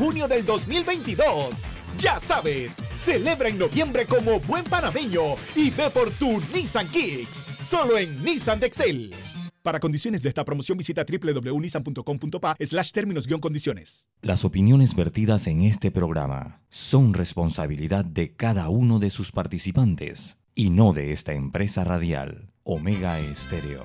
junio del 2022. Ya sabes, celebra en noviembre como buen panameño y ve por tu Nissan Kicks, solo en Nissan de Excel. Para condiciones de esta promoción visita www.nissan.com.pa slash términos condiciones. Las opiniones vertidas en este programa son responsabilidad de cada uno de sus participantes y no de esta empresa radial, Omega Estéreo.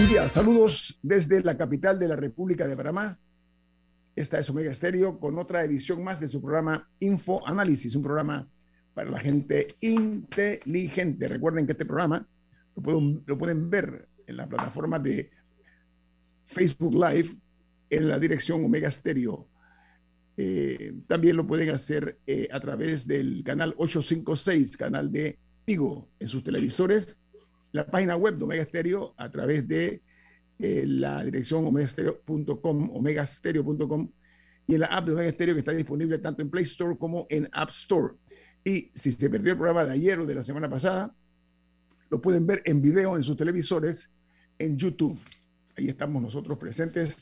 Buen día, saludos desde la capital de la República de Panamá. Esta es Omega Estéreo con otra edición más de su programa Infoanálisis, un programa para la gente inteligente. Recuerden que este programa lo pueden, lo pueden ver en la plataforma de Facebook Live en la dirección Omega Stereo. Eh, también lo pueden hacer eh, a través del canal 856, canal de Tigo, en sus televisores, la página web de Omega Stereo a través de eh, la dirección omegastereo.com, omegastereo.com y en la app de Omega Stereo que está disponible tanto en Play Store como en App Store. Y si se perdió el programa de ayer o de la semana pasada, lo pueden ver en video en sus televisores en YouTube. Ahí estamos nosotros presentes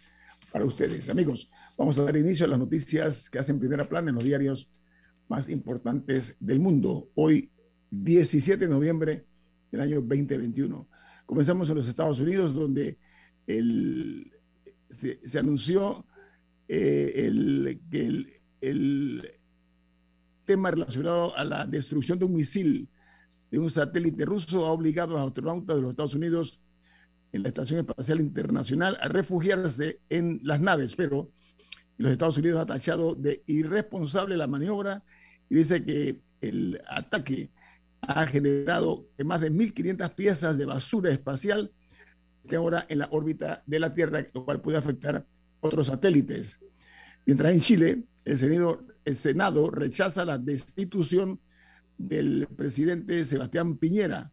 para ustedes. Amigos, vamos a dar inicio a las noticias que hacen primera plana en los diarios más importantes del mundo. Hoy, 17 de noviembre del año 2021. Comenzamos en los Estados Unidos, donde el, se, anunció eh, el, que el tema relacionado a la destrucción de un misil de un satélite ruso ha obligado a los astronautas de los Estados Unidos en la Estación Espacial Internacional a refugiarse en las naves, pero los Estados Unidos ha tachado de irresponsable la maniobra y dice que el ataque ha generado más de 1.500 piezas de basura espacial que ahora en la órbita de la Tierra, lo cual puede afectar otros satélites. Mientras en Chile, el Senado, el Senado rechaza la destitución del presidente Sebastián Piñera.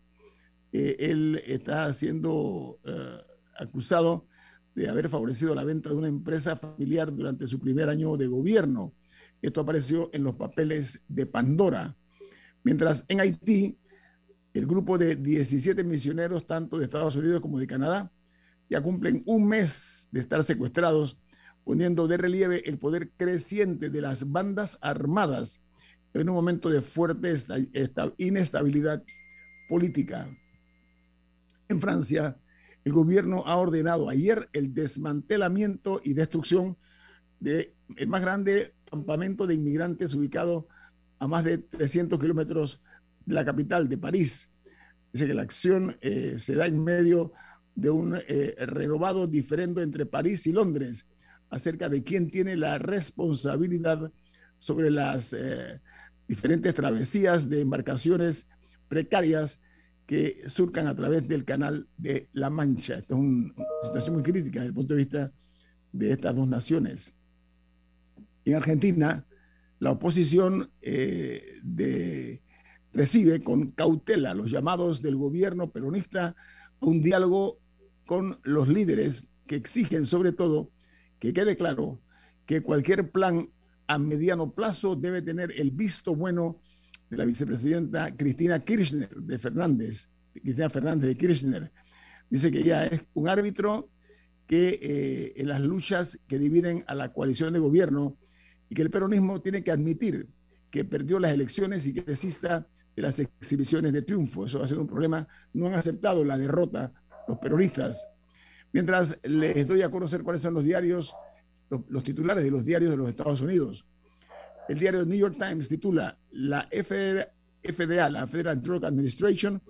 Eh, él está siendo eh, acusado de haber favorecido la venta de una empresa familiar durante su primer año de gobierno. Esto apareció en los papeles de Pandora. Mientras en Haití, el grupo de 17 misioneros, tanto de Estados Unidos como de Canadá, ya cumplen un mes de estar secuestrados poniendo de relieve el poder creciente de las bandas armadas en un momento de fuerte inestabilidad política. En Francia, el gobierno ha ordenado ayer el desmantelamiento y destrucción del más grande campamento de inmigrantes ubicado a más de 300 kilómetros de la capital, de París. Dice que la acción eh, se da en medio de un eh, renovado diferendo entre París y Londres acerca de quién tiene la responsabilidad sobre las eh, diferentes travesías de embarcaciones precarias que surcan a través del canal de La Mancha. Esta es una situación muy crítica desde el punto de vista de estas dos naciones. En Argentina, la oposición eh, recibe con cautela los llamados del gobierno peronista a un diálogo con los líderes que exigen sobre todo que quede claro que cualquier plan a mediano plazo debe tener el visto bueno de la vicepresidenta Cristina Kirchner de Fernández, Cristina Fernández de Kirchner. Dice que ella es un árbitro que eh, en las luchas que dividen a la coalición de gobierno y que el peronismo tiene que admitir que perdió las elecciones y que desista de las exhibiciones de triunfo. Eso ha sido un problema. No han aceptado la derrota los peronistas Mientras les doy a conocer cuáles son los diarios, los, titulares de los diarios de los Estados Unidos. El diario New York Times titula La FDA, la Federal Drug Administration,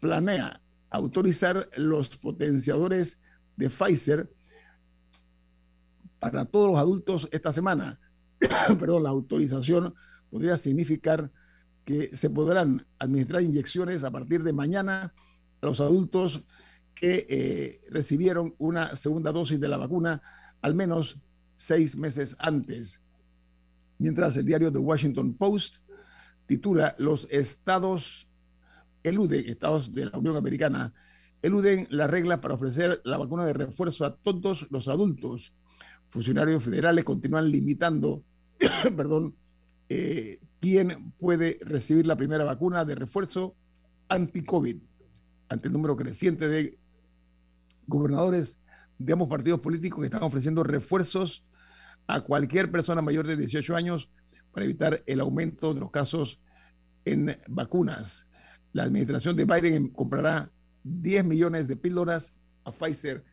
planea autorizar los potenciadores de Pfizer para todos los adultos esta semana. Perdón, la autorización podría significar que se podrán administrar inyecciones a partir de mañana a los adultos que eh, recibieron una segunda dosis de la vacuna al menos seis meses antes. Mientras el diario The Washington Post titula Los estados eluden, estados de la Unión Americana, eluden la regla para ofrecer la vacuna de refuerzo a todos los adultos. Funcionarios federales continúan limitando, perdón, eh, quién puede recibir la primera vacuna de refuerzo anti-COVID ante el número creciente de gobernadores de ambos partidos políticos que están ofreciendo refuerzos a cualquier persona mayor de 18 años para evitar el aumento de los casos en vacunas. La administración de Biden comprará 10 millones de píldoras a Pfizer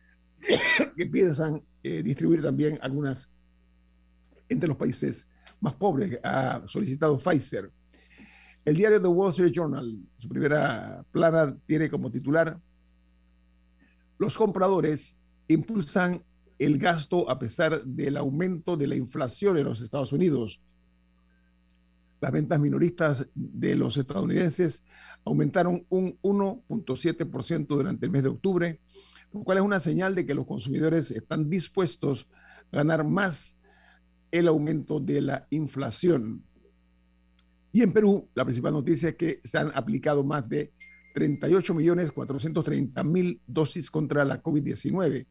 que piensan eh, distribuir también algunas entre los países más pobres. Ha solicitado Pfizer. El diario The Wall Street Journal, su primera plana, tiene como titular los compradores impulsan el gasto a pesar del aumento de la inflación en los Estados Unidos. Las ventas minoristas de los estadounidenses aumentaron un 1.7% durante el mes de octubre, lo cual es una señal de que los consumidores están dispuestos a ganar más el aumento de la inflación. Y en Perú, la principal noticia es que se han aplicado más de 38 millones 430 mil dosis contra la COVID-19.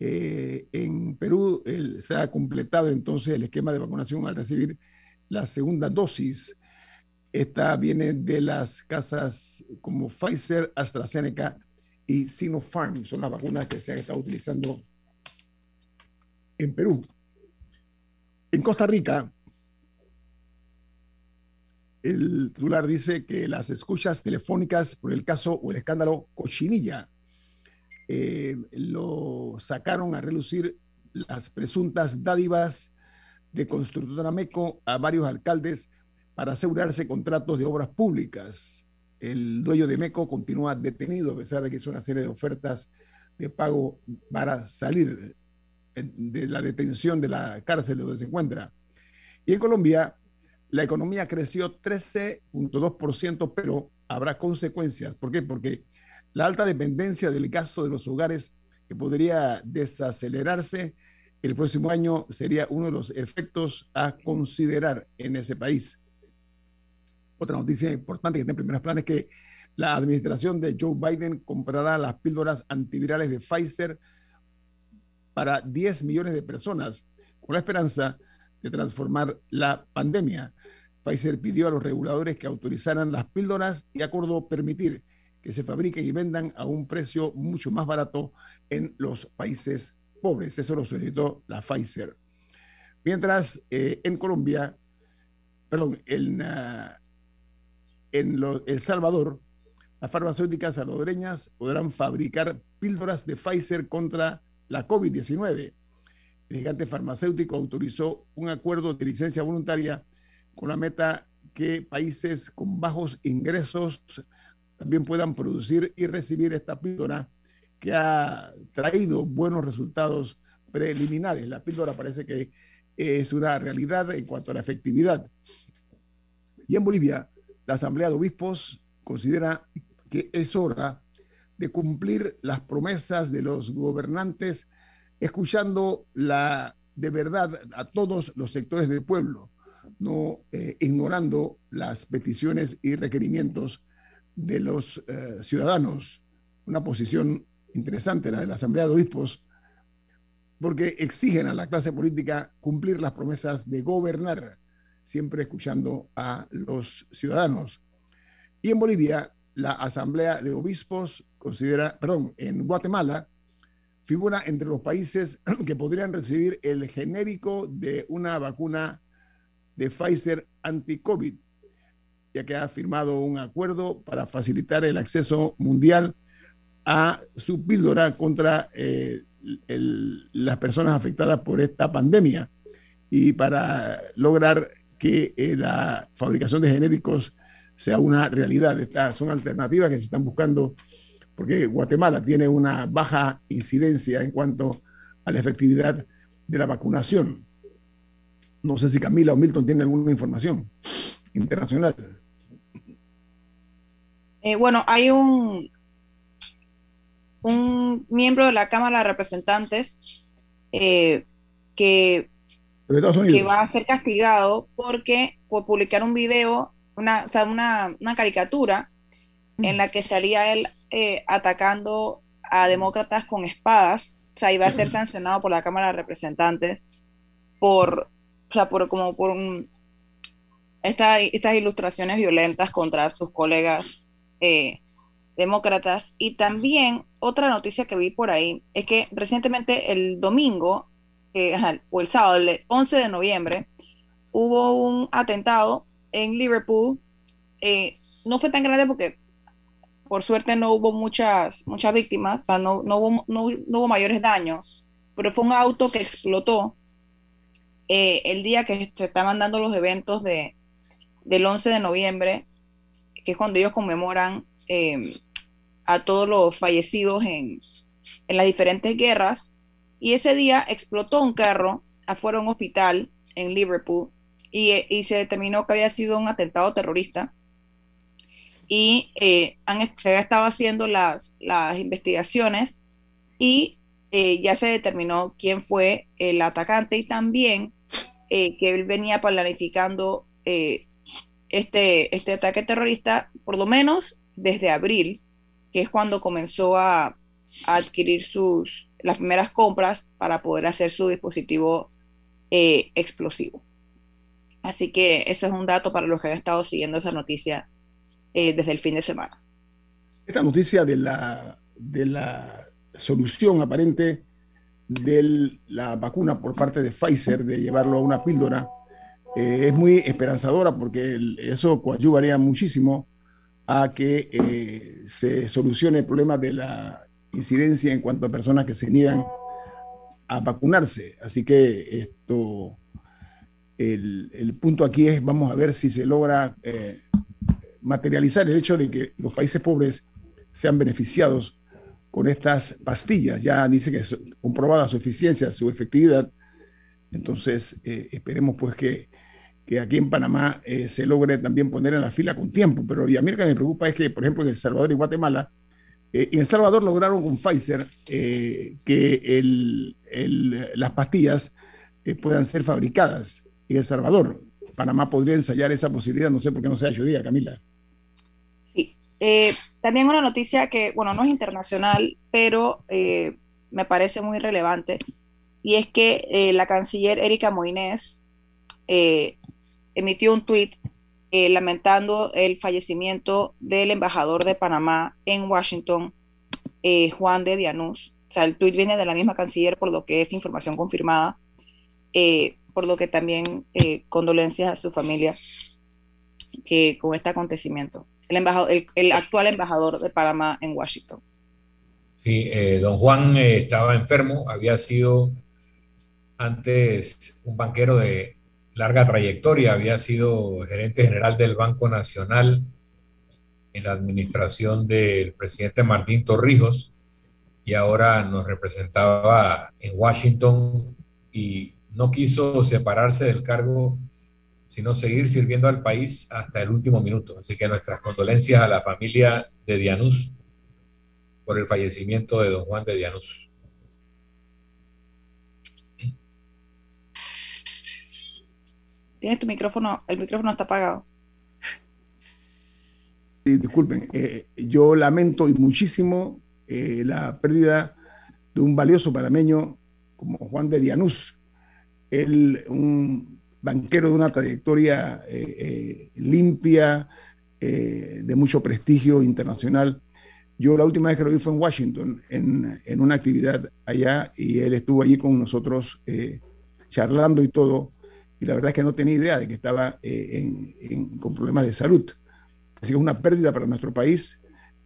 Eh, en Perú se ha completado entonces el esquema de vacunación al recibir la segunda dosis. Esta viene de las casas como Pfizer, AstraZeneca y Sinopharm. Son las vacunas que se han estado utilizando en Perú. En Costa Rica, el titular dice que las escuchas telefónicas por el caso o el escándalo Cochinilla eh, lo sacaron a relucir las presuntas dádivas de Constructora Meco a varios alcaldes para asegurarse contratos de obras públicas. El dueño de Meco continúa detenido a pesar de que hizo una serie de ofertas de pago para salir de la detención de la cárcel donde se encuentra. Y en Colombia, la economía creció 13.2%, pero habrá consecuencias. ¿Por qué? Porque la alta dependencia del gasto de los hogares que podría desacelerarse el próximo año sería uno de los efectos a considerar en ese país. Otra noticia importante que está en primeros planes es que la administración de Joe Biden comprará las píldoras antivirales de Pfizer para 10 millones de personas, con la esperanza de transformar la pandemia. Pfizer pidió a los reguladores que autorizaran las píldoras y acordó permitir que se fabriquen y vendan a un precio mucho más barato en los países pobres. Eso lo solicitó la Pfizer. Mientras eh, en Colombia, perdón, en, ah, en El Salvador, las farmacéuticas salvadoreñas podrán fabricar píldoras de Pfizer contra la COVID-19 el gigante farmacéutico autorizó un acuerdo de licencia voluntaria con la meta que países con bajos ingresos también puedan producir y recibir esta píldora que ha traído buenos resultados preliminares. La píldora parece que es una realidad en cuanto a la efectividad. Y en Bolivia, la Asamblea de Obispos considera que es hora de cumplir las promesas de los gobernantes escuchando la, de verdad a todos los sectores del pueblo, no eh, ignorando las peticiones y requerimientos de los eh, ciudadanos. Una posición interesante la de la Asamblea de Obispos, porque exigen a la clase política cumplir las promesas de gobernar, siempre escuchando a los ciudadanos. Y en Bolivia, la Asamblea de Obispos considera, perdón, en Guatemala, figura entre los países que podrían recibir el genérico de una vacuna de Pfizer anti-COVID, ya que ha firmado un acuerdo para facilitar el acceso mundial a su píldora contra eh, las personas afectadas por esta pandemia y para lograr que eh, la fabricación de genéricos sea una realidad. Estas son alternativas que se están buscando porque Guatemala tiene una baja incidencia en cuanto a la efectividad de la vacunación. No sé si Camila o Milton tienen alguna información internacional. Eh, bueno, hay un, un miembro de la Cámara de Representantes eh, que, que, va a ser castigado porque por publicar un video, una, o sea, una, una caricatura en la que salía él eh, atacando a demócratas con espadas, o sea, iba a ser sancionado por la Cámara de Representantes por, o sea, por como por esta, estas ilustraciones violentas contra sus colegas eh, demócratas. Y también otra noticia que vi por ahí es que recientemente el domingo, o el sábado, el 11 de noviembre, hubo un atentado en Liverpool. Eh, no fue tan grande porque por suerte no hubo muchas, muchas víctimas, o sea, no, no, hubo, no, hubo mayores daños, pero fue un auto que explotó eh, el día que se estaban dando los eventos de, del 11 de noviembre, que es cuando ellos conmemoran eh, a todos los fallecidos en, en las diferentes guerras. Y ese día explotó un carro afuera de un hospital en Liverpool y, y, se determinó que había sido un atentado terrorista. Y eh, se han estado haciendo las, las investigaciones y eh, ya se determinó quién fue el atacante y también eh, que él venía planificando este, este ataque terrorista por lo menos desde abril que es cuando comenzó a, adquirir sus, las primeras compras para poder hacer su dispositivo eh, explosivo. Así que ese es un dato para los que han estado siguiendo esa noticia eh, desde el fin de semana. Esta noticia de la, de la solución aparente de la vacuna por parte de Pfizer, de llevarlo a una píldora, eh, es muy esperanzadora porque eso coadyuvaría muchísimo a que se solucione el problema de la incidencia en cuanto a personas que se niegan a vacunarse. Así que esto, el, punto aquí es, vamos a ver si se logra eh, materializar el hecho de que los países pobres sean beneficiados con estas pastillas. Ya dice que es comprobada su eficiencia, su efectividad. Entonces, eh, esperemos pues que que aquí en Panamá eh, se logre también poner en la fila con tiempo. Pero a mí me preocupa es que, por ejemplo, en El Salvador y Guatemala, eh, en El Salvador lograron con Pfizer eh, que las pastillas puedan ser fabricadas en El Salvador. Panamá podría ensayar esa posibilidad, no sé por qué no se ha hecho día, Camila. Sí, también una noticia que, bueno, no es internacional, pero me parece muy relevante, y es que la canciller Erika Moines emitió un tuit eh, lamentando el fallecimiento del embajador de Panamá en Washington, eh, Juan de Dianús. O sea, el tuit viene de la misma canciller, por lo que es información confirmada, eh, por lo que también condolencias a su familia que, con este acontecimiento. El, embajador, el, actual embajador de Panamá en Washington. Sí, don Juan estaba enfermo, había sido antes un banquero de larga trayectoria, había sido gerente general del Banco Nacional en la administración del presidente Martín Torrijos y ahora nos representaba en Washington y no quiso separarse del cargo, sino seguir sirviendo al país hasta el último minuto. Así que nuestras condolencias a la familia de Dianús por el fallecimiento de don Juan de Dianús. Tienes tu micrófono, el micrófono está apagado. disculpen, eh, yo lamento y muchísimo eh, la pérdida de un valioso panameño como Juan de Dianús, él, un banquero de una trayectoria eh, limpia, de mucho prestigio internacional. Yo la última vez que lo vi fue en Washington, en, en una actividad allá, y él estuvo allí con nosotros charlando y todo y la verdad es que no tenía idea de que estaba eh, con problemas de salud. Así que es una pérdida para nuestro país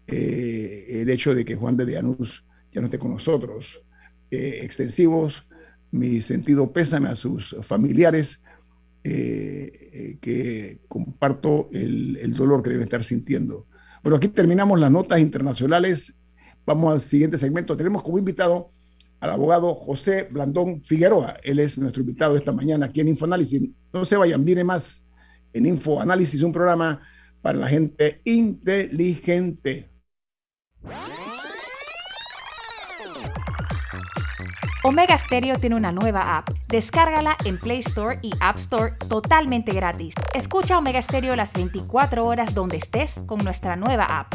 eh, el hecho de que Juan de Dianús ya no esté con nosotros. Eh, extensivos, mi sentido pésame a sus familiares, que comparto el, el dolor que deben estar sintiendo. Bueno, aquí terminamos las notas internacionales. Vamos al siguiente segmento. Tenemos como invitado al abogado José Blandón Figueroa. Él es nuestro invitado esta mañana aquí en Infoanálisis. No se vayan, viene más en Infoanálisis, un programa para la gente inteligente. Omega Stereo tiene una nueva app. Descárgala en Play Store y App Store totalmente gratis. Escucha Omega Stereo las 24 horas donde estés con nuestra nueva app.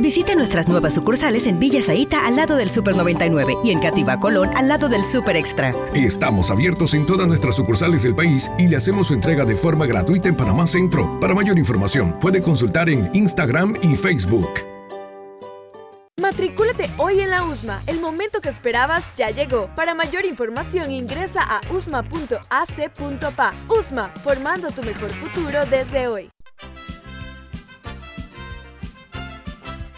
Visite nuestras nuevas sucursales en Villa Zaita al lado del Super 99 y en Cativa Colón al lado del Super Extra. Estamos abiertos en todas nuestras sucursales del país y le hacemos su entrega de forma gratuita en Panamá Centro. Para mayor información, puede consultar en Instagram y Facebook. Matricúlate hoy en la USMA. El momento que esperabas ya llegó. Para mayor información ingresa a usma.ac.pa. USMA, formando tu mejor futuro desde hoy.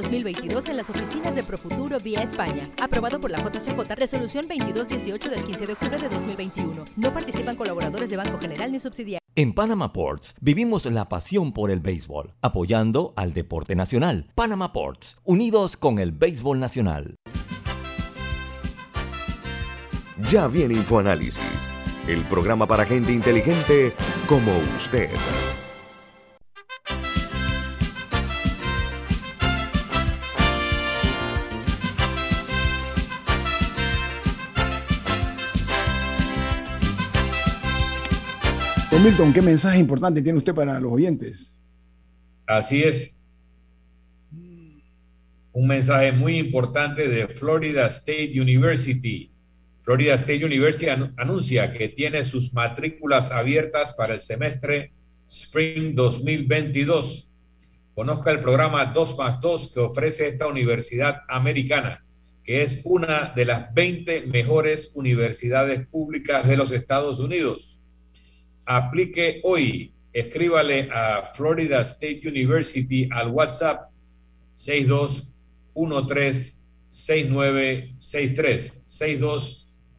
2022 en las oficinas de Profuturo vía España. Aprobado por la JCJ, resolución 2218 del 15 de octubre de 2021. No participan colaboradores de Banco General ni subsidiarios. En Panama Ports vivimos la pasión por el béisbol, apoyando al deporte nacional. Panama Ports, unidos con el béisbol nacional. Ya viene InfoAnálisis, el programa para gente inteligente como usted. Milton, ¿qué mensaje importante tiene usted para los oyentes? Así es. Un mensaje muy importante de Florida State University. Florida State University anuncia que tiene sus matrículas abiertas para el semestre Spring 2022. Conozca el programa 2 más 2 que ofrece esta universidad americana, que es una de las 20 mejores universidades públicas de los Estados Unidos Aplique hoy. Escríbale a Florida State University al WhatsApp 62136963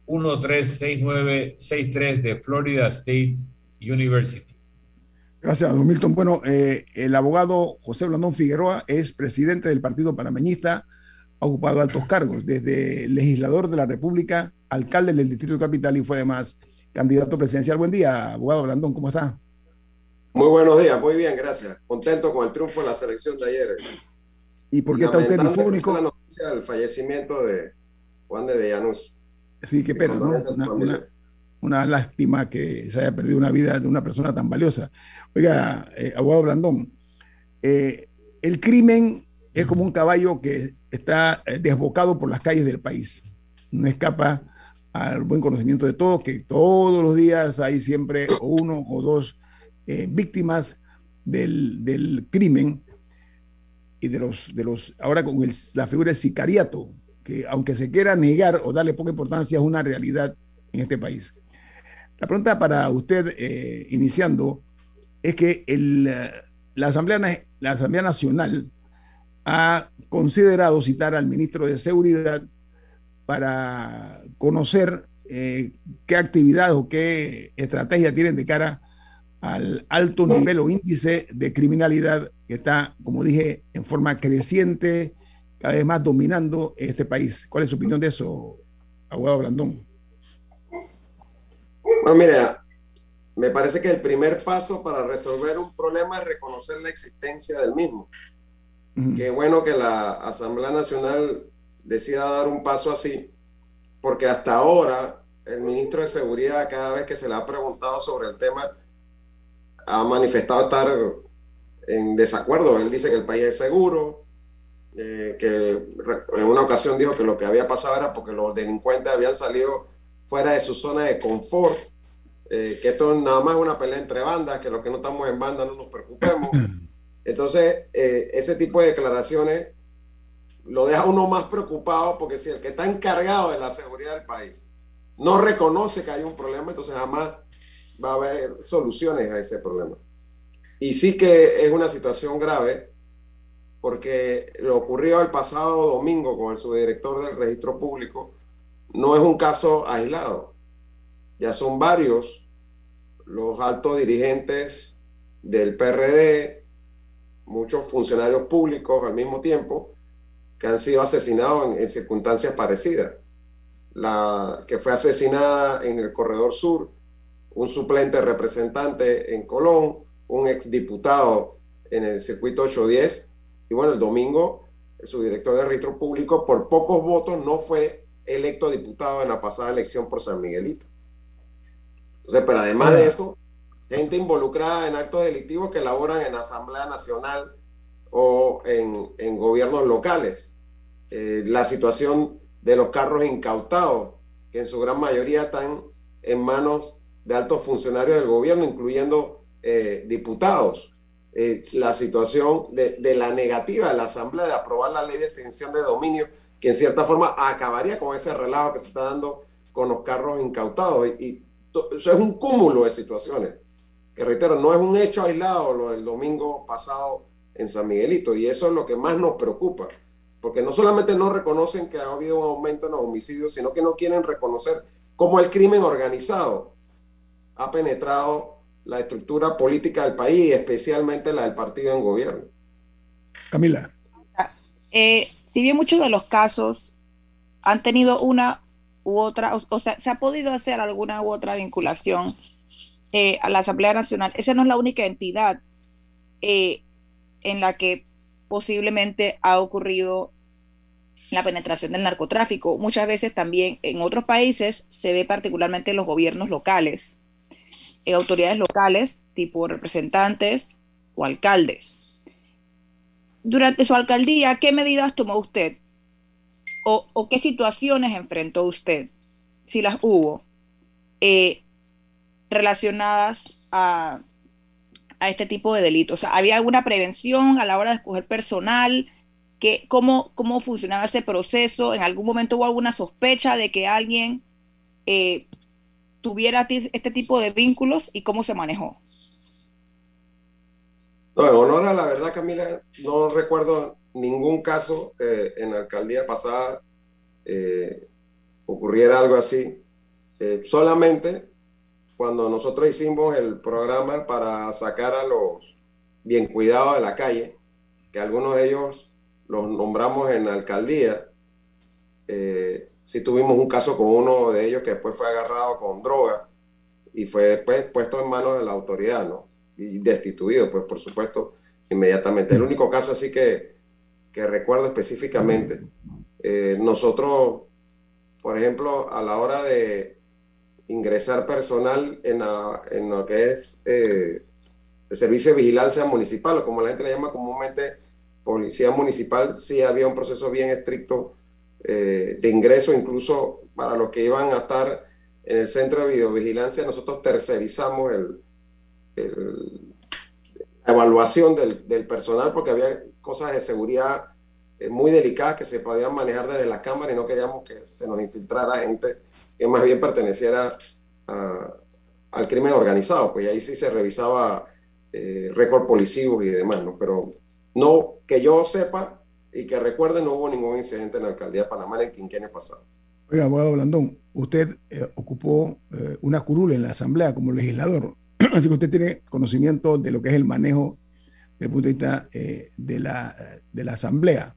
62136963 de Florida State University. Gracias, don Milton. Bueno, eh, el abogado José Blandón Figueroa es presidente del Partido Panameñista, ha ocupado altos cargos, desde legislador de la República, alcalde del Distrito Capital y fue además candidato presidencial. Buen día, abogado Blandón, ¿cómo está? Muy buenos días, muy bien, gracias. Contento con el triunfo en la selección de ayer. ¿Y por qué está usted difónico? la noticia del fallecimiento de Juan de Dellanos. Sí, qué pena, ¿no? Una, lástima que se haya perdido una vida de una persona tan valiosa. Oiga, eh, abogado Blandón, eh, el crimen es como un caballo que está eh, desbocado por las calles del país. No escapa al buen conocimiento de todos, que todos los días hay siempre uno o dos eh, víctimas del, crimen y de los, de los ahora con la figura del sicariato, que aunque se quiera negar o darle poca importancia, es una realidad en este país. La pregunta para usted, eh, iniciando, es que el, la, Asamblea, la Asamblea Nacional ha considerado citar al ministro de Seguridad para conocer eh, qué actividad o qué estrategia tienen de cara al alto nivel o índice de criminalidad que está, como dije, en forma creciente, cada vez más dominando este país. ¿Cuál es su opinión de eso, abogado Blandón? Bueno, mira, me parece que el primer paso para resolver un problema es reconocer la existencia del mismo. Qué bueno que la Asamblea Nacional decida dar un paso así, porque hasta ahora el ministro de Seguridad, cada vez que se le ha preguntado sobre el tema, ha manifestado estar en desacuerdo. Él dice que el país es seguro, eh, que en una ocasión dijo que lo que había pasado era porque los delincuentes habían salido fuera de su zona de confort, eh, que esto nada más es una pelea entre bandas, que los que no estamos en banda no nos preocupemos. Entonces, eh, ese tipo de declaraciones lo deja uno más preocupado porque si el que está encargado de la seguridad del país no reconoce que hay un problema, entonces jamás va a haber soluciones a ese problema. Y sí que es una situación grave porque lo ocurrió el pasado domingo con el subdirector del registro público no es un caso aislado. Ya son varios los altos dirigentes del PRD, muchos funcionarios públicos al mismo tiempo, que han sido asesinados en, circunstancias parecidas. La que fue asesinada en el Corredor Sur, un suplente representante en Colón, un exdiputado en el circuito 810, y bueno, el domingo su director de registro público por pocos votos no fue electo diputado en la pasada elección por San Miguelito. Entonces, pero además de eso, gente involucrada en actos delictivos que laboran en Asamblea Nacional o en, gobiernos locales. Eh, la situación de los carros incautados, que en su gran mayoría están en manos de altos funcionarios del gobierno, incluyendo eh, diputados. Eh, la situación de, de, la negativa de la Asamblea de aprobar la ley de extinción de dominio, que en cierta forma acabaría con ese relajo que se está dando con los carros incautados. Y, eso es un cúmulo de situaciones, que reitero, no es un hecho aislado lo del domingo pasado en San Miguelito, y eso es lo que más nos preocupa, porque no solamente no reconocen que ha habido un aumento en los homicidios, sino que no quieren reconocer cómo el crimen organizado ha penetrado la estructura política del país, especialmente la del partido en gobierno. Camila. Eh, si bien muchos de los casos han tenido una u otra, o, sea, se ha podido hacer alguna u otra vinculación eh, a la Asamblea Nacional, esa no es la única entidad eh, en la que posiblemente ha ocurrido la penetración del narcotráfico. Muchas veces también en otros países se ve particularmente en los gobiernos locales, autoridades locales, tipo representantes o alcaldes durante su alcaldía, ¿qué medidas tomó usted? ¿O, qué situaciones enfrentó usted, si las hubo, eh, relacionadas a, este tipo de delitos? ¿Había alguna prevención a la hora de escoger personal? ¿Qué, cómo, ¿Cómo funcionaba ese proceso? ¿En algún momento hubo alguna sospecha de que alguien eh, tuviera este tipo de vínculos y cómo se manejó? No, en honor a la verdad, Camila, no recuerdo ningún caso que en la alcaldía pasada eh, ocurriera algo así. Eh, solamente cuando nosotros hicimos el programa para sacar a los bien cuidados de la calle, que algunos de ellos los nombramos en la alcaldía, eh, sí tuvimos un caso con uno de ellos que después fue agarrado con droga y fue después puesto en manos de la autoridad, ¿no? y destituido, pues por supuesto, inmediatamente. El único caso así que, que recuerdo específicamente, eh, nosotros, por ejemplo, a la hora de ingresar personal en, en lo que es eh, el servicio de vigilancia municipal, o como la gente le llama comúnmente policía municipal, sí había un proceso bien estricto eh, de ingreso, incluso para los que iban a estar en el centro de videovigilancia, nosotros tercerizamos el, la evaluación del, del, personal porque había cosas de seguridad eh, muy delicadas que se podían manejar desde la cámara y no queríamos que se nos infiltrara gente que más bien perteneciera al crimen organizado, pues ahí sí se revisaba eh, récord policivos y demás, ¿no? Pero no, que yo sepa y que recuerde, no hubo ningún incidente en la alcaldía de Panamá en el quinquenio pasado. Oiga, abogado Blandón, usted eh, ocupó eh, una curul en la Asamblea como legislador. Así que usted tiene conocimiento de lo que es el manejo desde el punto de vista eh, de, la, de la Asamblea.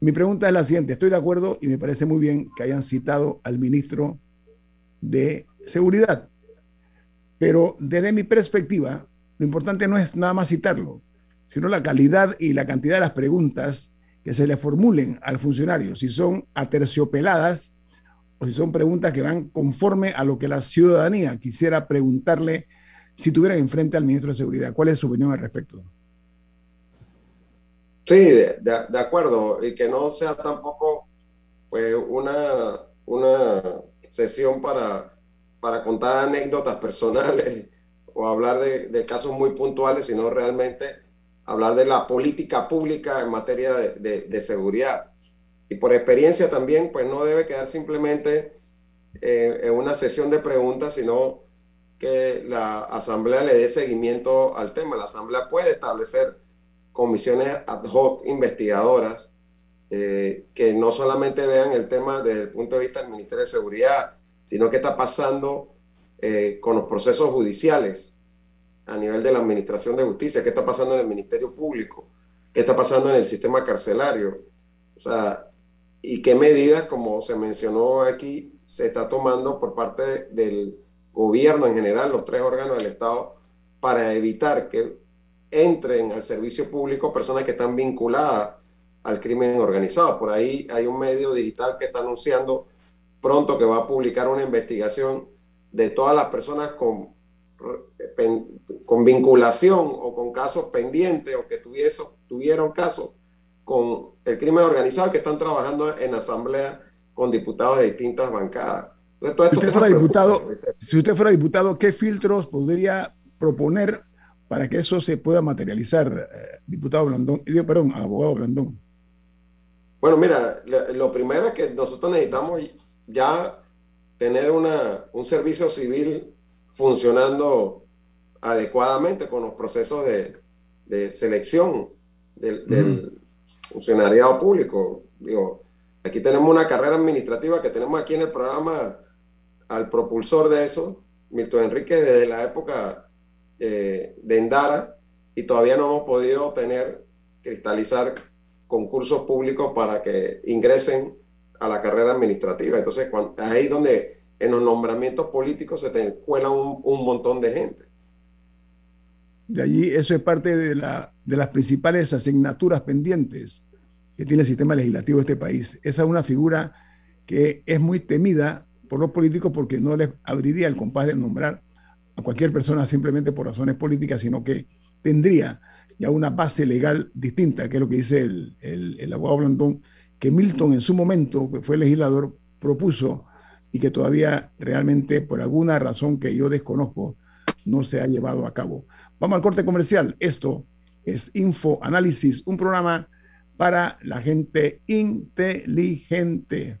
Mi pregunta es la siguiente. Estoy de acuerdo y me parece muy bien que hayan citado al ministro de Seguridad, Pero desde mi perspectiva, lo importante no es nada más citarlo, sino la calidad y la cantidad de las preguntas que se le formulen al funcionario, si son aterciopeladas o si son preguntas que van conforme a lo que la ciudadanía quisiera preguntarle si tuviera enfrente al ministro de Seguridad. ¿Cuál es su opinión al respecto? Sí, de, acuerdo, y que no sea tampoco pues, una, una sesión para, para contar anécdotas personales o hablar de, casos muy puntuales, sino realmente hablar de la política pública en materia de, seguridad. Y por experiencia también, pues no debe quedar simplemente eh, en una sesión de preguntas, sino que la asamblea le dé seguimiento al tema. La asamblea puede establecer comisiones ad hoc investigadoras eh, que no solamente vean el tema desde el punto de vista del Ministerio de Seguridad, sino qué está pasando eh, con los procesos judiciales a nivel de la Administración de Justicia, qué está pasando en el Ministerio Público, qué está pasando en el sistema carcelario, o sea, y qué medidas, como se mencionó aquí, se está tomando por parte del gobierno en general, los tres órganos del Estado, para evitar que entren al servicio público personas que están vinculadas al crimen organizado. Por ahí hay un medio digital que está anunciando pronto que va a publicar una investigación de todas las personas con, con vinculación o con casos pendientes o que tuvieron casos con el crimen organizado que están trabajando en asamblea con diputados de distintas bancadas. si, usted fuera diputado, si usted fuera diputado, ¿qué filtros podría proponer para que eso se pueda materializar, eh, diputado Blandón, perdón, abogado Blandón? Bueno, mira, lo, primero es que nosotros necesitamos ya tener una, un servicio civil funcionando adecuadamente con los procesos de, selección del, funcionariado público. Digo, aquí tenemos una carrera administrativa que tenemos aquí en el programa al propulsor de eso, Milton Enrique, desde la época eh, de Endara y todavía no hemos podido tener, cristalizar concursos públicos para que ingresen a la carrera administrativa. Entonces, cuando, ahí donde en los nombramientos políticos se te cuela un, un, montón de gente. De allí, eso es parte de, la, de las principales asignaturas pendientes que tiene el sistema legislativo de este país. Esa es una figura que es muy temida por los políticos porque no les abriría el compás de nombrar a cualquier persona simplemente por razones políticas, sino que tendría ya una base legal distinta, que es lo que dice el, el, abogado Blandón, que Milton en su momento, que fue legislador, propuso y que todavía realmente por alguna razón que yo desconozco no se ha llevado a cabo. Vamos al corte comercial. Esto es Info Análisis, un programa para la gente inteligente.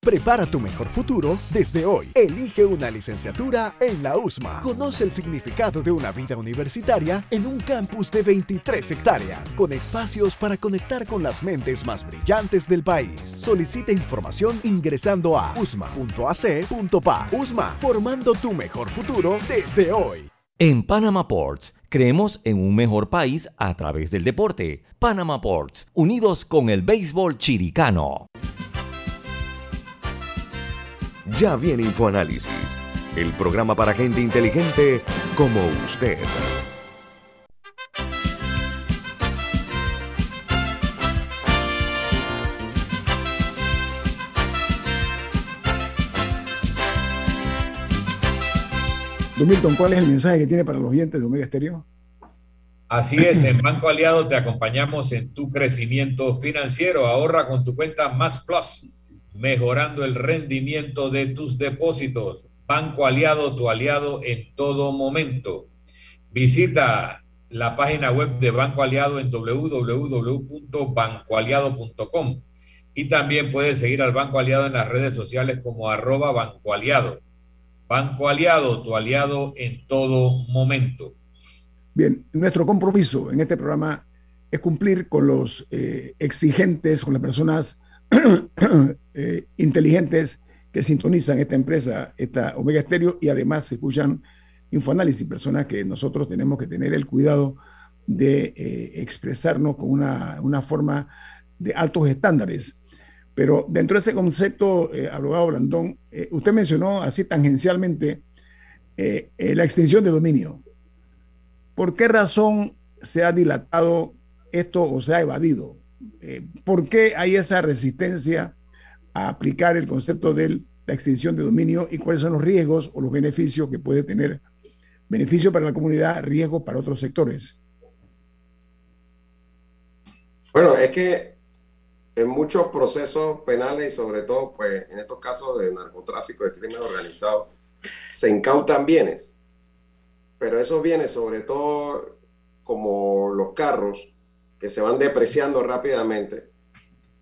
Prepara tu mejor futuro desde hoy. Elige una licenciatura en la USMA. Conoce el significado de una vida universitaria en un campus de 23 hectáreas, con espacios para conectar con las mentes más brillantes del país. Solicita información ingresando a usma.ac.pa. USMA, formando tu mejor futuro desde hoy. En Panama Ports, creemos en un mejor país a través del deporte. Panama Ports, unidos con el béisbol chiricano. Ya viene InfoAnálisis, el programa para gente inteligente como usted. ¿cuál es el mensaje que tiene para los oyentes de Omega Estéreo? Así es, en Banco Aliado te acompañamos en tu crecimiento financiero. Ahorra con tu cuenta Más Plus mejorando el rendimiento de tus depósitos. Banco Aliado, tu aliado en todo momento. Visita la página web de Banco Aliado en www.bancoaliado.com y también puedes seguir al Banco Aliado en las redes sociales como arroba Banco Aliado. Banco Aliado, tu aliado en todo momento. Bien, nuestro compromiso en este programa es cumplir con los eh, exigentes, con las personas eh, inteligentes que sintonizan esta empresa, esta Omega Stereo, y además se escuchan infoanálisis, personas que nosotros tenemos que tener el cuidado de eh, expresarnos con una, una, forma de altos estándares. Pero dentro de ese concepto, abogado Blandón, usted mencionó así tangencialmente la extensión de dominio. ¿Por qué razón se ha dilatado esto o se ha evadido? Eh, ¿Por qué hay esa resistencia a aplicar el concepto de la extinción de dominio y cuáles son los riesgos o los beneficios que puede tener? Beneficio para la comunidad, riesgo para otros sectores. Bueno, es que en muchos procesos penales y sobre todo pues en estos casos de narcotráfico, de crimen organizado, se incautan bienes pero eso viene sobre todo como los carros que se van depreciando rápidamente,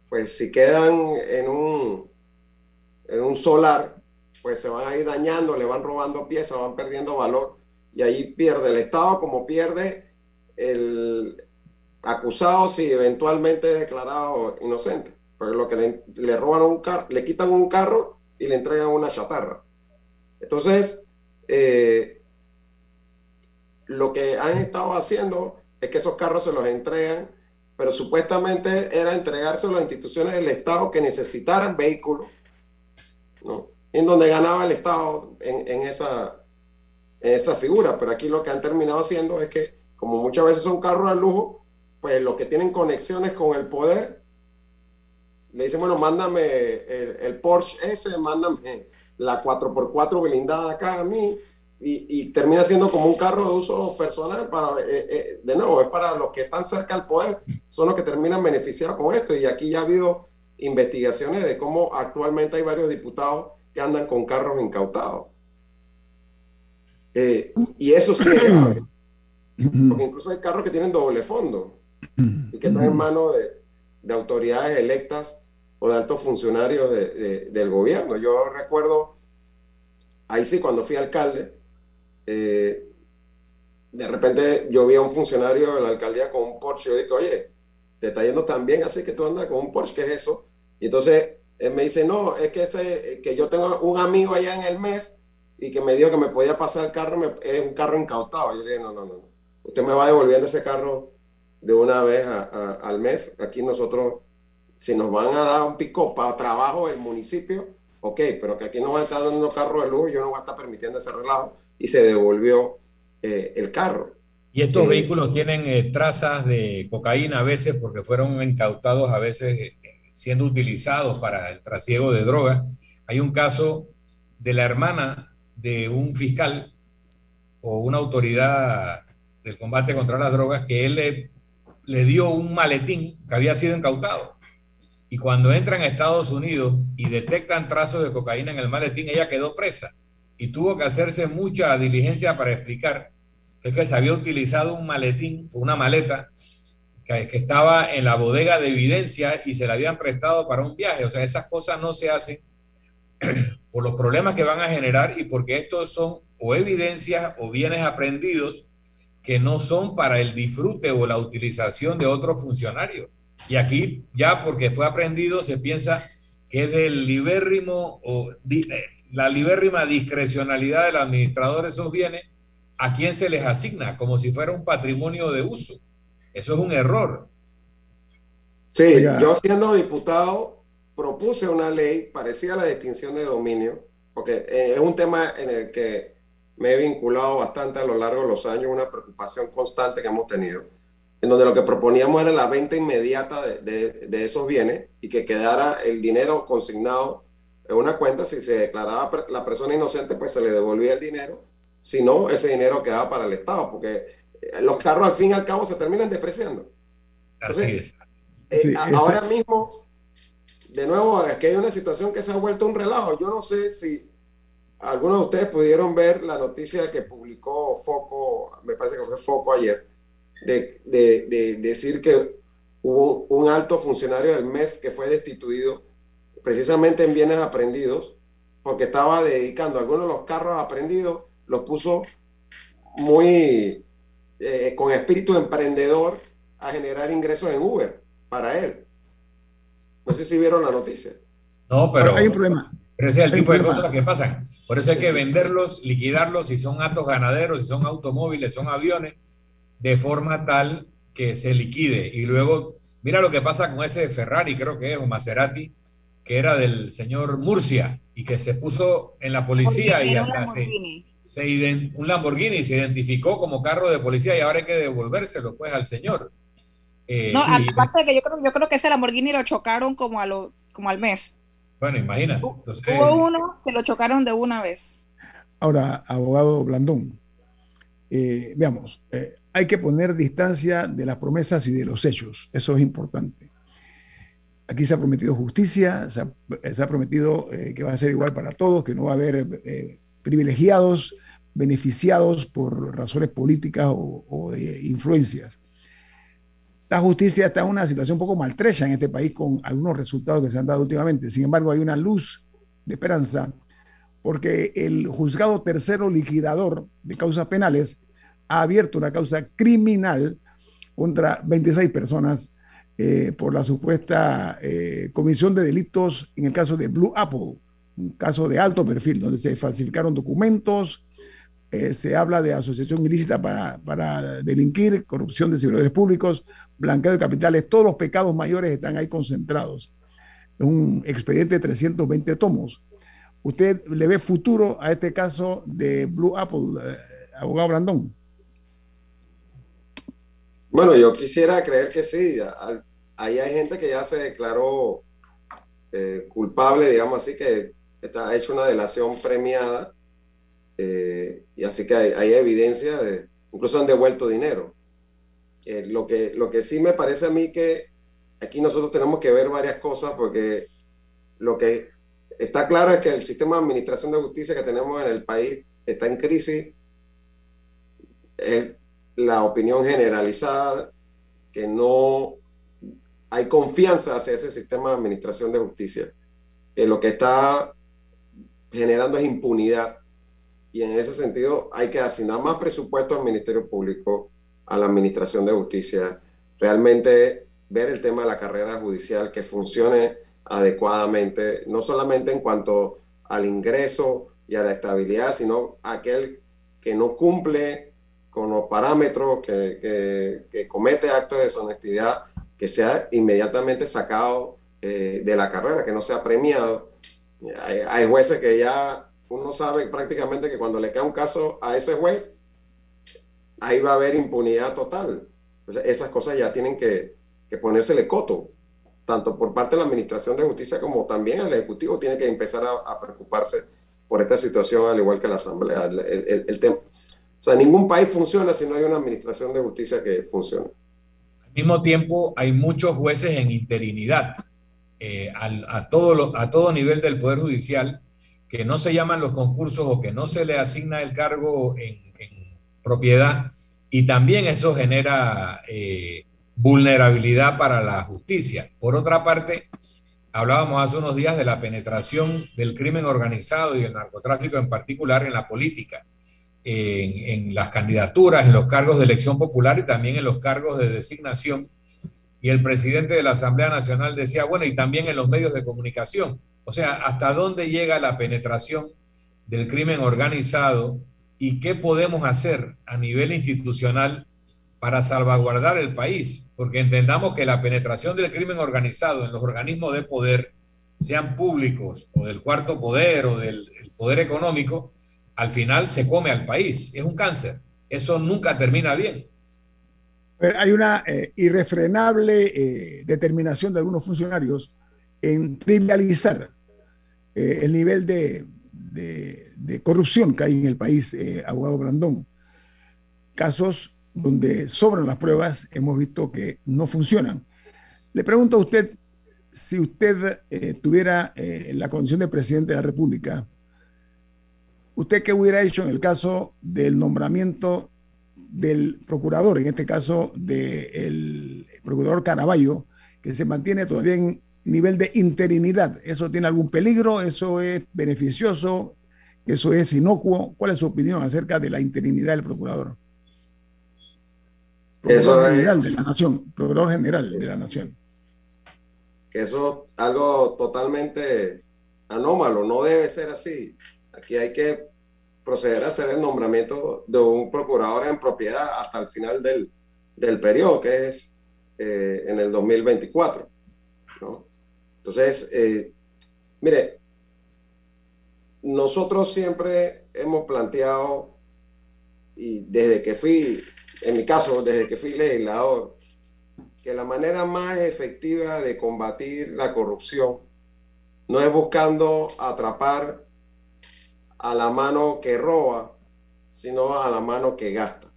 pues si quedan en un, en un solar, pues se van a ir dañando, le van robando piezas, van perdiendo valor y ahí pierde el Estado como pierde el acusado si eventualmente es declarado inocente. Porque lo que le, roban un carro, le quitan un carro y le entregan una chatarra. Entonces, eh, lo que han estado haciendo es que esos carros se los entregan, pero supuestamente era entregárselos a instituciones del Estado que necesitaran vehículos, ¿no? En donde ganaba el Estado en, esa, en esa figura. Pero aquí lo que han terminado haciendo es que, como muchas veces son carros de lujo, pues los que tienen conexiones con el poder, le dicen, bueno, mándame el, el Porsche ese, mándame la 4x4 blindada acá a mí, y, termina siendo como un carro de uso personal para, eh, eh, de nuevo, es para los que están cerca al poder, son los que terminan beneficiados con esto. Y aquí ya ha habido investigaciones de cómo actualmente hay varios diputados que andan con carros incautados. Eh, y eso sí es grave. Porque incluso hay carros que tienen doble fondo y que están en manos de, de autoridades electas o de altos funcionarios de, del gobierno. Yo recuerdo, ahí sí, cuando fui alcalde, eh, de repente yo vi a un funcionario de la alcaldía con un Porsche y yo digo, oye, te está yendo tan bien así que tú andas con un Porsche, ¿qué es eso? Y entonces él me dice, no, es que, ese, que yo tengo un amigo allá en el MEF y que me dijo que me podía pasar el carro, es un carro incautado. Yo le dije, no, no, no, usted me va devolviendo ese carro de una vez al MEF. Aquí nosotros, si nos van a dar un pico para trabajo el municipio, ok, pero que aquí no va a estar dando carro de luz, yo no voy a estar permitiendo ese relajo y se devolvió eh, el carro. Y estos eh, vehículos tienen eh, trazas de cocaína a veces porque fueron incautados a veces siendo utilizados para el trasiego de drogas. Hay un caso de la hermana de un fiscal o una autoridad del combate contra las drogas que él le, le dio un maletín que había sido incautado. Y cuando entran a Estados Unidos y detectan trazos de cocaína en el maletín, ella quedó presa y tuvo que hacerse mucha diligencia para explicar que, que se había utilizado un maletín, una maleta que, que, estaba en la bodega de evidencia y se la habían prestado para un viaje. O sea, esas cosas no se hacen por los problemas que van a generar y porque estos son o evidencias o bienes aprendidos que no son para el disfrute o la utilización de otros funcionarios. Y aquí ya porque fue aprendido se piensa que es del libérrimo o eh, la libérrima discrecionalidad del administrador de esos bienes a quién se les asigna, como si fuera un patrimonio de uso. Eso es un error. Sí, yo siendo diputado propuse una ley parecida a la distinción de dominio, porque eh, es un tema en el que me he vinculado bastante a lo largo de los años, una preocupación constante que hemos tenido, en donde lo que proponíamos era la venta inmediata de, de esos bienes y que quedara el dinero consignado en una cuenta, si se declaraba la persona inocente, pues se le devolvía el dinero. sino ese dinero que da para el Estado, porque eh, los carros al fin y al cabo se terminan depreciando. Así es. Eh, ahora mismo, de nuevo, aquí hay una situación que se ha vuelto un relajo. Yo no sé si algunos de ustedes pudieron ver la noticia que publicó Foco, me parece que fue Foco ayer, de, de decir que hubo un alto funcionario del MEF que fue destituido precisamente en bienes aprendidos, porque estaba dedicando algunos de los carros aprendidos, los puso muy eh, con espíritu emprendedor a generar ingresos en Uber para él. No sé si vieron la noticia. No, pero, hay un problema. Pero ese es el tipo de cosas que pasan. Por eso hay que venderlos, liquidarlos, si son actos ganaderos, si son automóviles, son aviones, de forma tal que se liquide. Y luego, mira lo que pasa con ese Ferrari, creo que es, o Maserati, que era del señor Murcia y que se puso en la policía y hasta se, un Lamborghini se identificó como carro de policía y ahora hay que devolvérselo pues al señor. Eh, no, aparte de que yo creo, yo creo que ese Lamborghini lo chocaron como, a lo, como al mes. Bueno, imagina. Hubo uno que lo chocaron de una vez. Ahora, abogado Blandón, eh, veamos, eh, hay que poner distancia de las promesas y de los hechos. Eso es importante. Aquí se ha prometido justicia, se ha, prometido eh, que va a ser igual para todos, que no va a haber eh, privilegiados, beneficiados por razones políticas o, de influencias. La justicia está en una situación un poco maltrecha en este país con algunos resultados que se han dado últimamente. Sin embargo, hay una luz de esperanza porque el juzgado tercero liquidador de causas penales ha abierto una causa criminal contra 26 personas eh, por la supuesta eh, comisión de delitos en el caso de Blue Apple, un caso de alto perfil, donde se falsificaron documentos, eh, se habla de asociación ilícita para, para, delinquir, corrupción de servidores públicos, blanqueo de capitales, todos los pecados mayores están ahí concentrados. Un expediente de 320 tomos. ¿Usted le ve futuro a este caso de Blue Apple, abogado Brandón? Bueno, yo quisiera creer que sí. Ahí hay gente que ya se declaró eh, culpable, digamos así, que está, ha hecho una delación premiada. Eh, y así que hay, evidencia de, incluso han devuelto dinero. Eh, lo, que, lo que sí me parece a mí que aquí nosotros tenemos que ver varias cosas porque lo que está claro es que el sistema de administración de justicia que tenemos en el país está en crisis la opinión generalizada que no hay confianza hacia ese sistema de administración de justicia. Que lo que está generando es impunidad. Y en ese sentido hay que asignar más presupuesto al Ministerio Público, a la Administración de Justicia, realmente ver el tema de la carrera judicial que funcione adecuadamente, no solamente en cuanto al ingreso y a la estabilidad, sino aquel que no cumple con los parámetros, que, que, comete actos de deshonestidad, que sea inmediatamente sacado eh, de la carrera, que no sea premiado. Hay, jueces que ya uno sabe prácticamente que cuando le cae un caso a ese juez, ahí va a haber impunidad total. esas cosas ya tienen que, que ponérsele coto, tanto por parte de la Administración de Justicia como también el Ejecutivo tiene que empezar a, preocuparse por esta situación, al igual que la Asamblea. El, el, el sea, ningún país funciona si no hay una administración de justicia que funcione. Al mismo tiempo, hay muchos jueces en interinidad eh, a, todo a todo nivel del Poder Judicial que no se llaman los concursos o que no se le asigna el cargo en, propiedad y también eso genera eh, vulnerabilidad para la justicia. Por otra parte, hablábamos hace unos días de la penetración del crimen organizado y el narcotráfico en particular en la política en, las candidaturas, en los cargos de elección popular y también en los cargos de designación. Y el presidente de la Asamblea Nacional decía, bueno, y también en los medios de comunicación. O sea, ¿hasta dónde llega la penetración del crimen organizado y qué podemos hacer a nivel institucional para salvaguardar el país? Porque entendamos que la penetración del crimen organizado en los organismos de poder, sean públicos o del cuarto poder o del poder económico, al final se come al país. Es un cáncer. Eso nunca termina bien. Hay una eh, irrefrenable eh, determinación de algunos funcionarios en trivializar eh, el nivel de, de, corrupción que hay en el país, abogado Brandón. Casos donde sobran las pruebas, hemos visto que no funcionan. Le pregunto a usted, si usted tuviera la condición de presidente de la República, ¿usted qué hubiera hecho en el caso del nombramiento del procurador, en este caso del procurador Caraballo, que se mantiene todavía en nivel de interinidad? ¿Eso tiene algún peligro? ¿Eso es beneficioso? ¿Eso es inocuo? ¿Cuál es su opinión acerca de la interinidad del procurador? Procurador general de la nación, procurador general de la nación. Eso es algo totalmente anómalo, no debe ser así. Aquí hay que proceder a hacer el nombramiento de un procurador en propiedad hasta el final del, del periodo, que es eh, en el 2024. Entonces, eh, mire, nosotros siempre hemos planteado, y desde que fui, en mi caso, desde que fui legislador, que la manera más efectiva de combatir la corrupción no es buscando atrapar a la mano que roba, sino a la mano que gasta.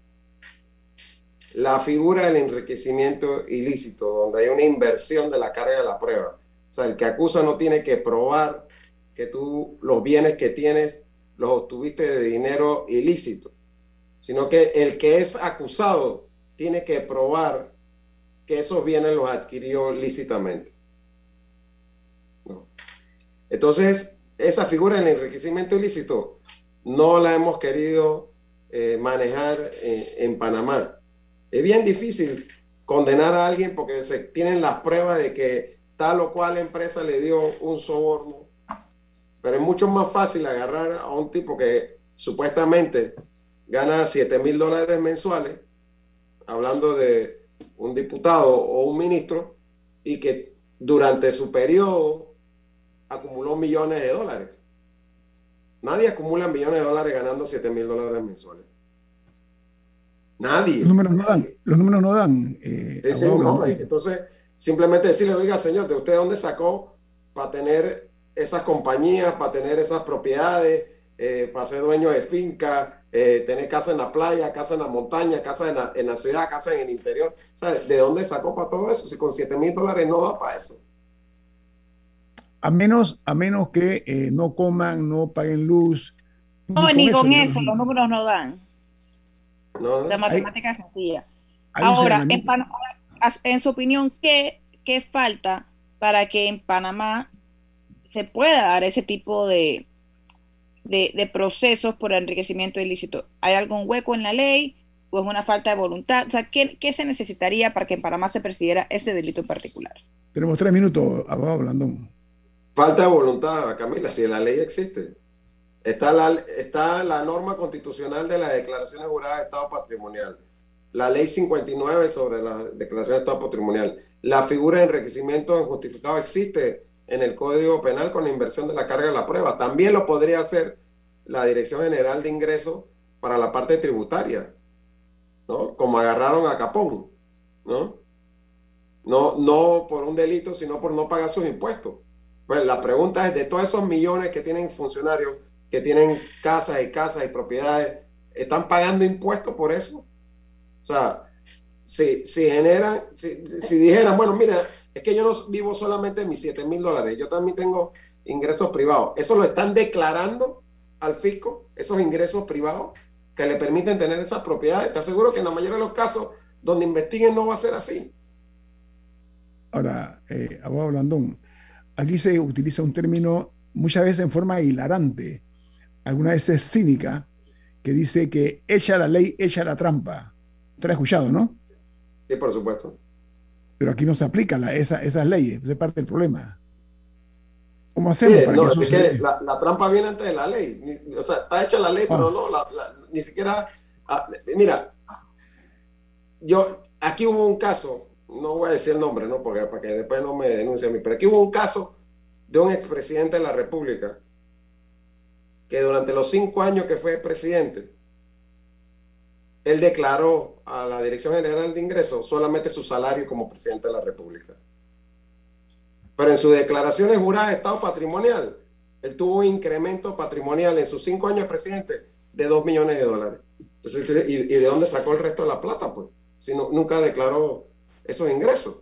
La figura del enriquecimiento ilícito, donde hay una inversión de la carga de la prueba. O sea, el que acusa no tiene que probar que tú los bienes que tienes los obtuviste de dinero ilícito, sino que el que es acusado tiene que probar que esos bienes los adquirió lícitamente. Entonces, esa figura del enriquecimiento ilícito no la hemos querido eh, manejar en Panamá. Es bien difícil condenar a alguien porque se tienen las pruebas de que tal o cual empresa le dio un soborno pero es mucho más fácil agarrar a un tipo que supuestamente gana 7 mil dólares mensuales, hablando de un diputado o un ministro, y que durante su periodo acumuló millones de dólares. Nadie acumula millones de dólares ganando 7 mil dólares mensuales. Nadie. Los números no dan. Los números no dan. Eh, entonces, simplemente decirle, oiga, señor, ¿de usted dónde sacó para tener esas compañías, para tener esas propiedades, eh, para ser dueño de finca, eh, tener casa en la playa, casa en la montaña, casa en la, ciudad, casa en el interior. ¿De dónde sacó para todo eso? Si con 7 mil dólares no da para eso. A menos, a menos que eh, no coman, no paguen luz. No, ni con, eso, los números no dan. No, La matemática es sencilla. Ahora, en, en, su opinión, ¿qué, ¿qué falta para que en Panamá se pueda dar ese tipo de, de, procesos por enriquecimiento ilícito. ¿Hay algún hueco en la ley o es una falta de voluntad? O sea, ¿qué, se necesitaría para que en Panamá se persiguiera ese delito en particular? Tenemos tres minutos, abogado Blandón. Falta de voluntad, Camila, si la ley existe. Está la, está la norma constitucional de las declaraciones juradas de Estado patrimonial, la ley 59 sobre la declaración de Estado patrimonial, la figura de enriquecimiento injustificado existe en el Código Penal con la inversión de la carga de la prueba. También lo podría hacer la Dirección General de Ingresos para la parte tributaria, ¿no? Como agarraron a Capón, ¿no? No, no por un delito, sino por no pagar sus impuestos. Pues la pregunta es, de todos esos millones que tienen funcionarios, que tienen casas y casas y propiedades, ¿están pagando impuestos por eso? O sea, si, si generan, si, si dijeran, bueno, mira, es que yo no vivo solamente mis 7 mil dólares, yo también tengo ingresos privados. Eso lo están declarando al fisco, esos ingresos privados que le permiten tener esas propiedades. Está seguro que en la mayoría de los casos donde investiguen no va a ser así. Ahora, eh, abogado Blandón, aquí se utiliza un término muchas veces en forma hilarante, algunas veces cínica, que dice que echa la ley, echa la trampa. Usted ha escuchado, ¿no? Sí, por supuesto. Pero aquí no se aplican esa, esas leyes, es parte del problema. ¿Cómo hacemos? para que es que la, trampa viene antes de la ley. O sea, está hecha la ley, pero ah. no, ni siquiera. Ah, mira, yo, aquí hubo un caso, no voy a decir el nombre, ¿no? Porque para que después no me denuncie a mí, pero aquí hubo un caso de un expresidente de la República que durante los cinco años que fue presidente, él declaró a la Dirección General de Ingresos solamente su salario como presidente de la República. Pero en sus declaraciones juradas de Estado patrimonial, Él tuvo un incremento patrimonial en sus cinco años de presidente de 2 millones de dólares. ¿y, de dónde sacó el resto de la plata? Pues, si nunca declaró esos ingresos.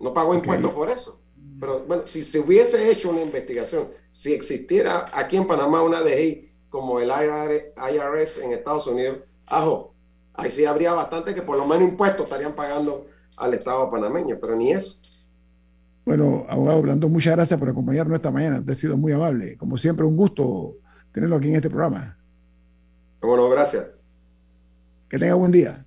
No pagó impuestos por eso. Pero bueno, si se hubiese hecho una investigación, si existiera aquí en Panamá una DGI como el IRS en Estados Unidos, ajo, ahí sí habría bastante que por lo menos impuestos estarían pagando al Estado panameño, pero ni eso. Bueno, abogado Blandón, muchas gracias por acompañarnos esta mañana. Te ha sido muy amable. Como siempre, un gusto tenerlo aquí en este programa. Bueno, gracias. Que tenga buen día.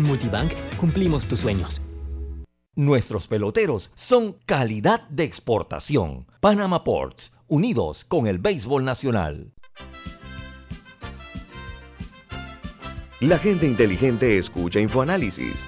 en Multibank cumplimos tus sueños. Nuestros peloteros son calidad de exportación. Panama Ports, unidos con el béisbol nacional. La gente inteligente escucha InfoAnálisis.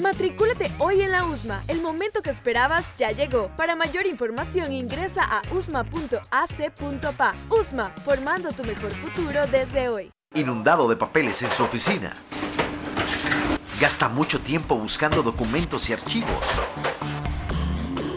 Matricúlate hoy en la USMA. El momento que esperabas ya llegó. Para mayor información ingresa a usma.ac.pa. USMA, formando tu mejor futuro desde hoy. Inundado de papeles en su oficina. Gasta mucho tiempo buscando documentos y archivos.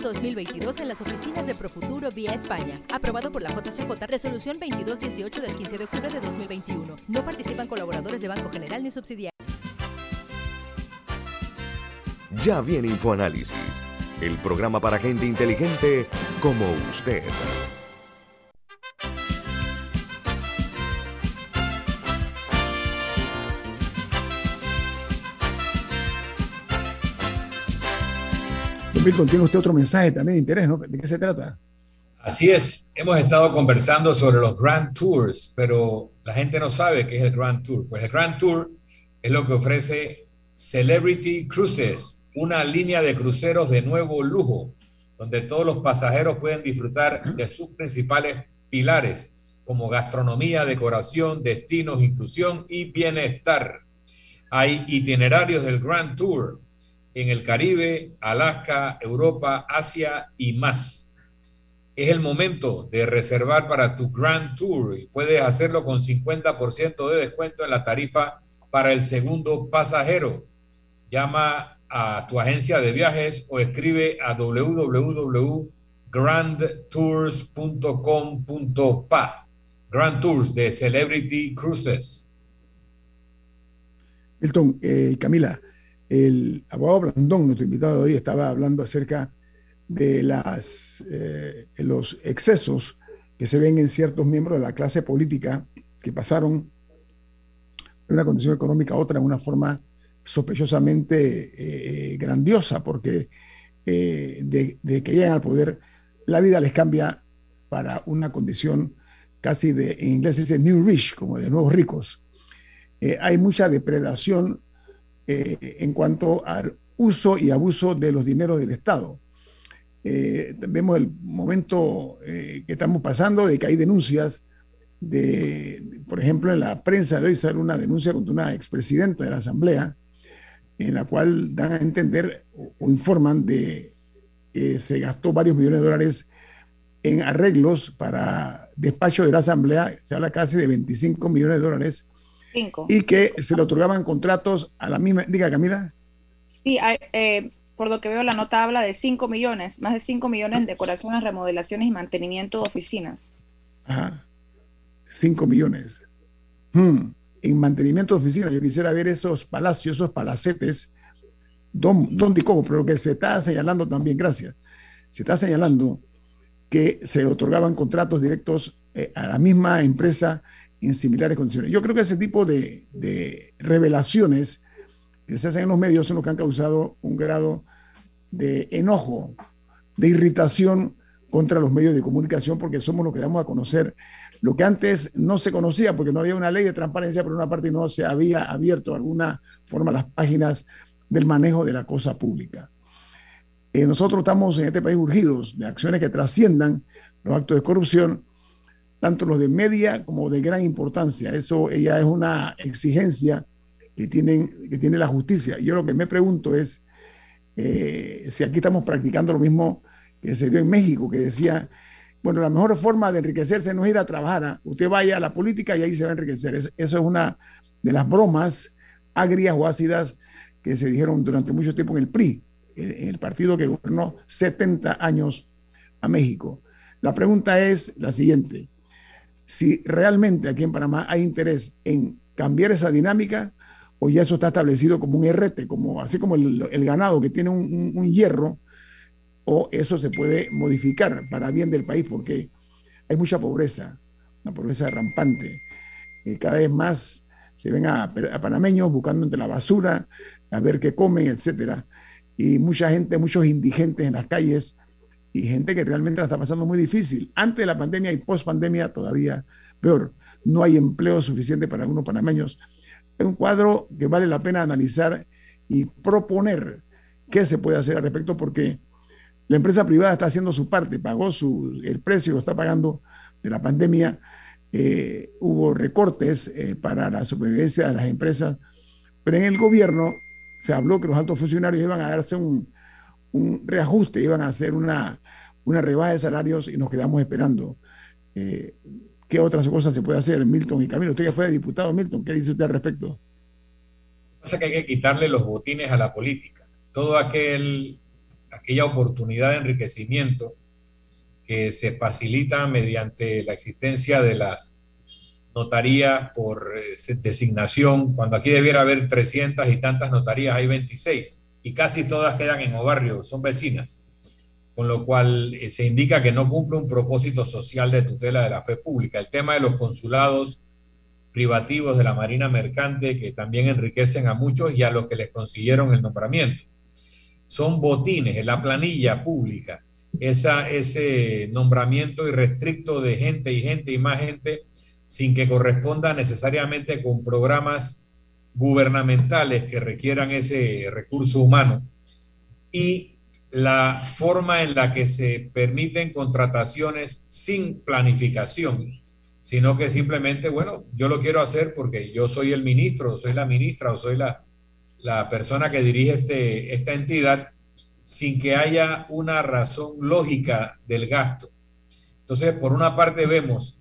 2022 en las oficinas de Profuturo vía España. Aprobado por la JCJ, resolución 2218 del 15 de octubre de 2021. No participan colaboradores de Banco General ni subsidiarios. Ya viene InfoAnálisis, el programa para gente inteligente como usted. Milton, tiene usted otro mensaje también de interés, ¿no? ¿De qué se trata? Así es, hemos estado conversando sobre los Grand Tours, pero la gente no sabe qué es el Grand Tour. Pues el Grand Tour es lo que ofrece Celebrity Cruises, una línea de cruceros de nuevo lujo, donde todos los pasajeros pueden disfrutar de sus principales pilares, como gastronomía, decoración, destinos, inclusión y bienestar. Hay itinerarios del Grand Tour en el Caribe, Alaska, Europa, Asia y más. Es el momento de reservar para tu Grand Tour y puedes hacerlo con 50% de descuento en la tarifa para el segundo pasajero. Llama a tu agencia de viajes o escribe a www.grandtours.com.pa. Grand Tours de Celebrity Cruises. Milton, eh, Camila, el abogado Blandón, nuestro invitado de hoy, estaba hablando acerca de eh, los excesos que se ven en ciertos miembros de la clase política que pasaron de una condición económica a otra en una forma sospechosamente grandiosa, porque de, de, que llegan al poder, la vida les cambia para una condición casi de, en inglés dice new rich, como de nuevos ricos. hay mucha depredación en cuanto al uso y abuso de los dineros del Estado. Eh, vemos el momento eh, que estamos pasando de que hay denuncias de, por ejemplo, en la prensa de hoy sale una denuncia contra una expresidenta de la Asamblea, en la cual dan a entender o, informan de que se gastó varios millones de dólares en arreglos para despacho de la Asamblea, se habla casi de 25 millones de dólares, y que se le otorgaban contratos a la misma, diga Camila. Sí, eh, por lo que veo la nota habla de 5 millones, más de 5 millones en decoraciones, remodelaciones y mantenimiento de oficinas. Ajá, 5 millones. Hmm. En mantenimiento de oficinas, yo quisiera ver esos palacios, esos palacetes, dónde y cómo, pero que se está señalando también, gracias, se está señalando que se otorgaban contratos directos eh, a la misma empresa en similares condiciones. Yo creo que ese tipo de, revelaciones que se hacen en los medios son los que han causado un grado de enojo, de irritación contra los medios de comunicación, porque somos los que damos a conocer lo que antes no se conocía, porque no había una ley de transparencia por una parte no se había abierto de alguna forma las páginas del manejo de la cosa pública. Eh, nosotros estamos en este país urgidos de acciones que trasciendan los actos de corrupción, tanto los de media como de gran importancia. Eso ya es una exigencia que, tienen, que tiene la justicia. Yo lo que me pregunto es eh, si aquí estamos practicando lo mismo que se dio en México, que decía, bueno, la mejor forma de enriquecerse no es ir a trabajar, ¿ah? usted vaya a la política y ahí se va a enriquecer. eso es una de las bromas agrias o ácidas que se dijeron durante mucho tiempo en el PRI, el partido que gobernó 70 años a México. La pregunta es la siguiente, si realmente aquí en Panamá hay interés en cambiar esa dinámica o ya eso está establecido como un RT, como, así como el, ganado que tiene un, hierro, o eso se puede modificar para bien del país, porque hay mucha pobreza, una pobreza rampante. Eh, cada vez más se ven a, panameños buscando entre la basura, a ver qué comen, etcétera. Y mucha gente, muchos indigentes en las calles y gente que realmente la está pasando muy difícil. Antes de la pandemia y post pandemia todavía peor. No hay empleo suficiente para algunos panameños es un cuadro que vale la pena analizar y proponer qué se puede hacer al respecto, porque la empresa privada está haciendo su parte, pagó su, el precio que está pagando de la pandemia, eh, hubo recortes eh, para la supervivencia de las empresas, pero en el gobierno se habló que los altos funcionarios iban a darse un, reajuste, iban a hacer una, una rebaja de salarios y nos quedamos esperando. Eh, ¿Qué otras cosas se puede hacer, Milton y Camilo? Usted ya fue diputado, Milton, ¿qué dice usted al respecto? Pasa que hay que quitarle los botines a la política. Todo aquel, aquella oportunidad de enriquecimiento que se facilita mediante la existencia de las notarías por eh, designación, cuando aquí debiera haber 300 y tantas notarías, hay 26 y casi todas quedan en barrio, son vecinas con lo cual eh, se indica que no cumple un propósito social de tutela de la fe pública. El tema de los consulados privativos de la Marina Mercante, que también enriquecen a muchos y a los que les consiguieron el nombramiento. Son botines en la planilla pública. Esa, ese nombramiento irrestricto de gente y gente y más gente sin que corresponda necesariamente con programas gubernamentales que requieran ese recurso humano y la forma en la que se permiten contrataciones sin planificación, sino que simplemente, bueno, yo lo quiero hacer porque yo soy el ministro, soy la ministra o soy la, persona que dirige este, esta entidad, sin que haya una razón lógica del gasto. Entonces, por una parte vemos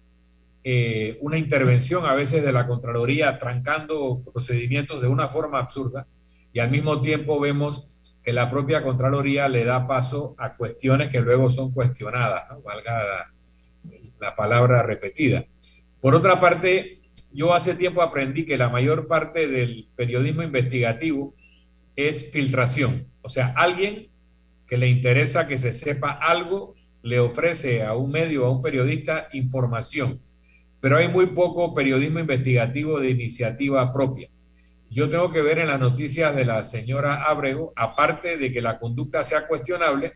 eh, una intervención a veces de la Contraloría trancando procedimientos de una forma absurda y al mismo tiempo vemos que la propia Contraloría le da paso a cuestiones que luego son cuestionadas, ¿no? valga la, palabra repetida. Por otra parte, yo hace tiempo aprendí que la mayor parte del periodismo investigativo es filtración. O sea, alguien que le interesa que se sepa algo, le ofrece a un medio, a un periodista, información. Pero hay muy poco periodismo investigativo de iniciativa propia. yo tengo que ver en las noticias de la señora Abrego, aparte de que la conducta sea cuestionable,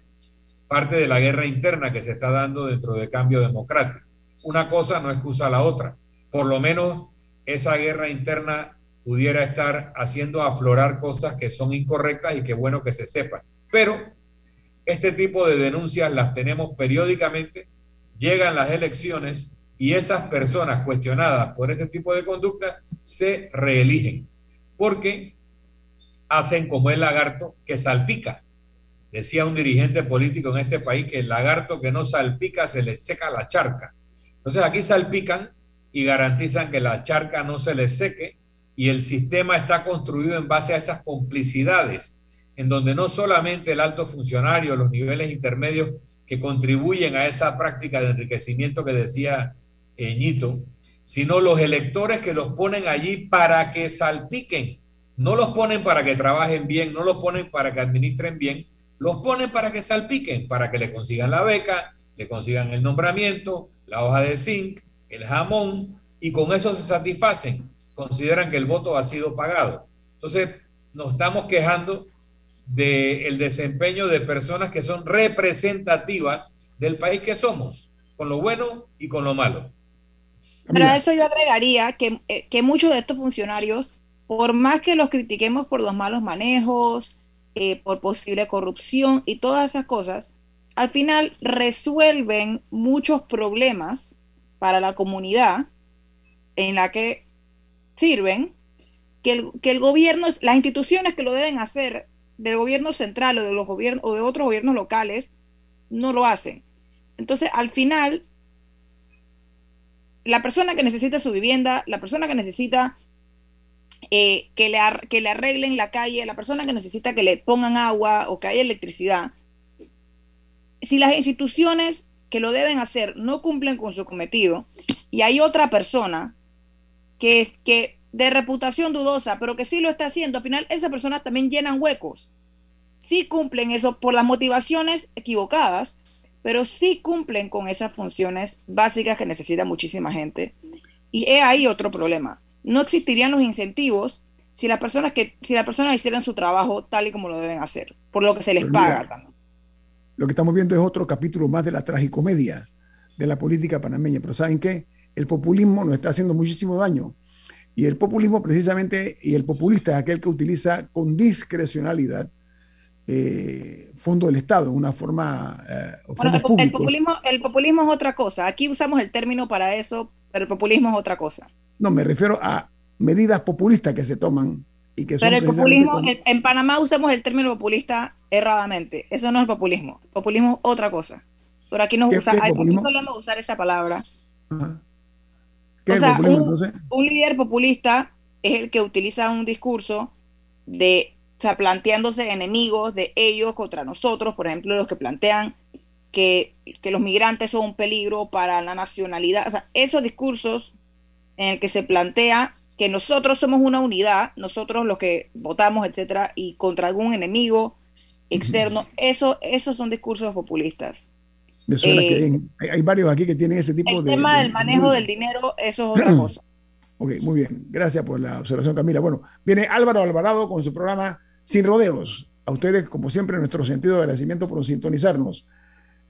parte de la guerra interna que se está dando dentro de cambio democrático. Una cosa no excusa a la otra. Por lo menos esa guerra interna pudiera estar haciendo aflorar cosas que son incorrectas y que bueno que se sepan. Pero este tipo de denuncias las tenemos periódicamente, llegan las elecciones y esas personas cuestionadas por este tipo de conducta se reeligen porque hacen como el lagarto que salpica. Decía un dirigente político en este país que el lagarto que no salpica se le seca la charca. Entonces aquí salpican y garantizan que la charca no se les seque y el sistema está construido en base a esas complicidades, en donde no solamente el alto funcionario, los niveles intermedios que contribuyen a esa práctica de enriquecimiento que decía Sino los electores que los ponen allí para que salpiquen. No los ponen para que trabajen bien, no los ponen para que administren bien, los ponen para que salpiquen, para que le consigan la beca, le consigan el nombramiento, la hoja de zinc, el jamón, y con eso se satisfacen. Consideran que el voto ha sido pagado. Entonces, nos estamos quejando del desempeño de personas que son representativas del país que somos, con lo bueno y con lo malo. Pero a eso yo agregaría que, eh, que, muchos de estos funcionarios, por más que los critiquemos por los malos manejos, eh, por posible corrupción y todas esas cosas, al final resuelven muchos problemas para la comunidad en la que sirven, que el, que el gobierno, las instituciones que lo deben hacer, del gobierno central o de los gobiernos o de otros gobiernos locales, no lo hacen. Entonces, al final, la persona que necesita su vivienda, la persona que necesita eh, que, le que le arreglen la calle, la persona que necesita que le pongan agua o que haya electricidad, si las instituciones que lo deben hacer no cumplen con su cometido y hay otra persona que, que de reputación dudosa, pero que sí lo está haciendo, al final esas personas también llenan huecos. Sí cumplen eso por las motivaciones equivocadas, pero sí cumplen con esas funciones básicas que necesita muchísima gente. Y es ahí otro problema. No existirían los incentivos si las personas que si las personas hicieran su trabajo tal y como lo deben hacer, por lo que se les paga Lo que estamos viendo es otro capítulo más de la tragicomedia de la política panameña, pero ¿saben qué? El populismo nos está haciendo muchísimo daño. Y el populismo precisamente, y el populista es aquel que utiliza con discrecionalidad eh, fondo del Estado, una forma... Eh, el, populismo, el populismo es otra cosa. Aquí usamos el término para eso, pero el populismo es otra cosa. No, me refiero a medidas populistas que se toman y que. Pero el populismo, en Panamá usamos el término populista erradamente. Eso no es populismo. Populismo es otra cosa. Pero aquí nos usa, hay solemos usar esa palabra. ¿Qué o sea, un líder populista es el que utiliza un discurso de o sea, planteándose enemigos de ellos contra nosotros, por ejemplo, los que plantean que, los migrantes son un peligro para la nacionalidad, o sea, esos discursos en el que se plantea que nosotros somos una unidad, nosotros los que votamos, etcétera, y contra algún enemigo externo, eso, esos son discursos populistas. Eh, hay, varios aquí que tienen ese tipo de... El tema del manejo del dinero, eso es otra cosa. Ok, muy bien. Gracias por la observación, Camila. Bueno, viene Álvaro Alvarado con su programa sin rodeos. A ustedes, como siempre, nuestro sentido de agradecimiento por sintonizarnos.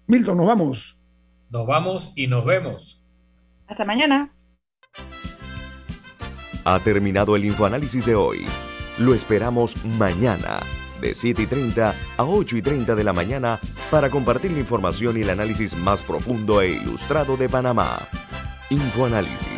Milton, nos vamos. Nos vamos y nos vemos. Hasta mañana. Ha terminado el infoanálisis de hoy. Lo esperamos mañana, de 7 y 30 a 8 y 30 de la mañana, para compartir la información y el análisis más profundo e ilustrado de Panamá. Infoanálisis